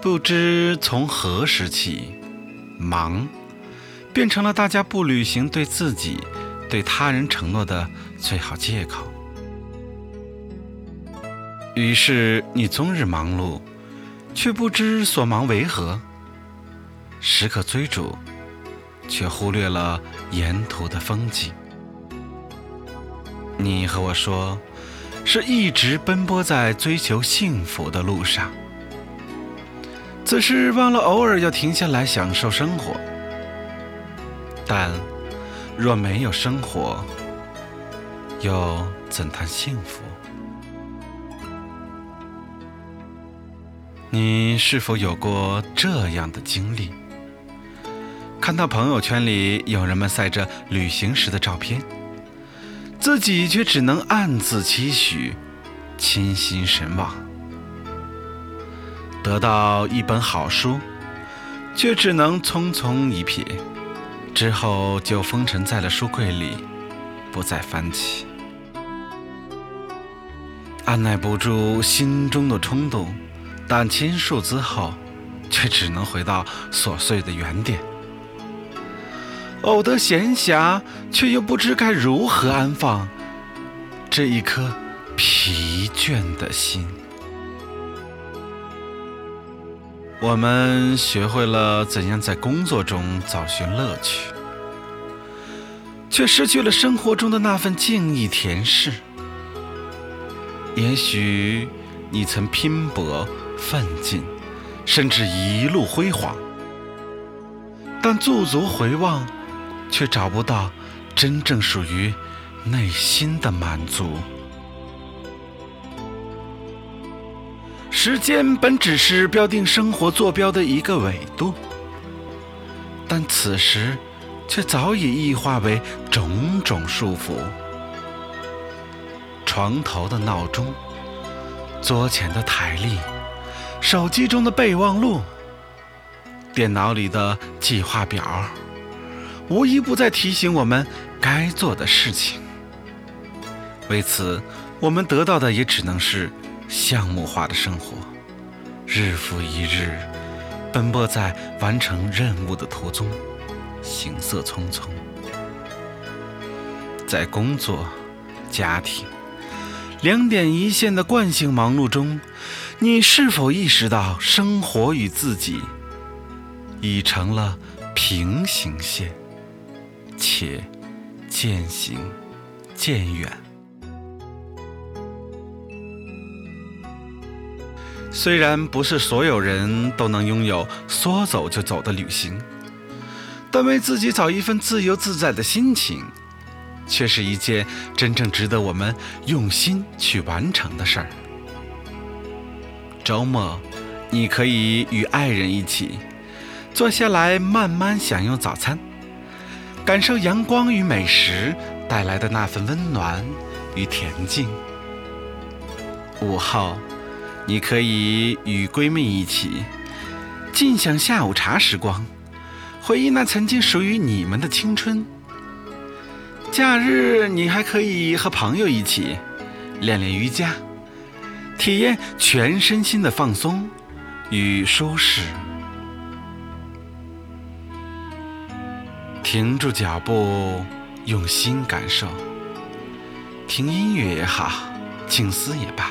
不知从何时起，忙变成了大家不履行对自己、对他人承诺的最好借口。于是你终日忙碌，却不知所忙为何；时刻追逐，却忽略了沿途的风景。你和我说，是一直奔波在追求幸福的路上。只是忘了偶尔要停下来享受生活，但若没有生活，又怎谈幸福？你是否有过这样的经历？看到朋友圈里有人们晒着旅行时的照片，自己却只能暗自期许，倾心神往。得到一本好书，却只能匆匆一瞥，之后就封尘在了书柜里，不再翻起。按耐不住心中的冲动，但倾诉之后，却只能回到琐碎的原点。偶得闲暇，却又不知该如何安放这一颗疲倦的心。我们学会了怎样在工作中找寻乐趣，却失去了生活中的那份静谧恬适。也许你曾拼搏奋进，甚至一路辉煌，但驻足回望，却找不到真正属于内心的满足。时间本只是标定生活坐标的一个纬度，但此时却早已异化为种种束缚。床头的闹钟，桌前的台历，手机中的备忘录，电脑里的计划表，无一不在提醒我们该做的事情。为此，我们得到的也只能是。项目化的生活，日复一日，奔波在完成任务的途中，行色匆匆。在工作、家庭两点一线的惯性忙碌中，你是否意识到，生活与自己已成了平行线，且渐行渐远？虽然不是所有人都能拥有说走就走的旅行，但为自己找一份自由自在的心情，却是一件真正值得我们用心去完成的事儿。周末，你可以与爱人一起坐下来慢慢享用早餐，感受阳光与美食带来的那份温暖与恬静。午后。你可以与闺蜜一起尽享下午茶时光，回忆那曾经属于你们的青春。假日，你还可以和朋友一起练练瑜伽，体验全身心的放松与舒适。停住脚步，用心感受，听音乐也好，静思也罢。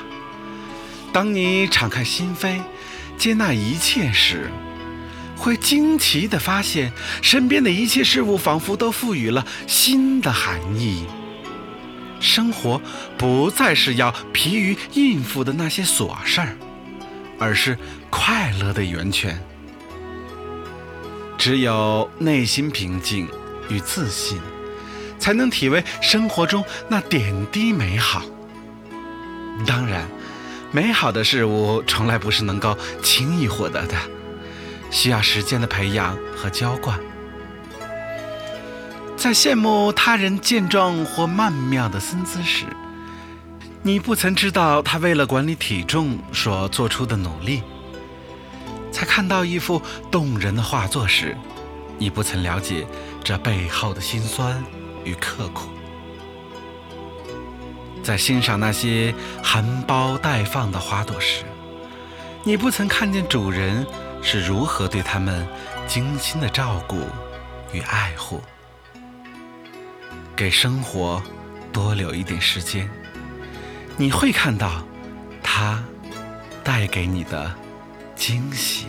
当你敞开心扉，接纳一切时，会惊奇地发现，身边的一切事物仿佛都赋予了新的含义。生活不再是要疲于应付的那些琐事儿，而是快乐的源泉。只有内心平静与自信，才能体味生活中那点滴美好。当然。美好的事物从来不是能够轻易获得的，需要时间的培养和浇灌。在羡慕他人健壮或曼妙的身姿时，你不曾知道他为了管理体重所做出的努力；在看到一幅动人的画作时，你不曾了解这背后的辛酸与刻苦。在欣赏那些含苞待放的花朵时，你不曾看见主人是如何对它们精心的照顾与爱护。给生活多留一点时间，你会看到它带给你的惊喜。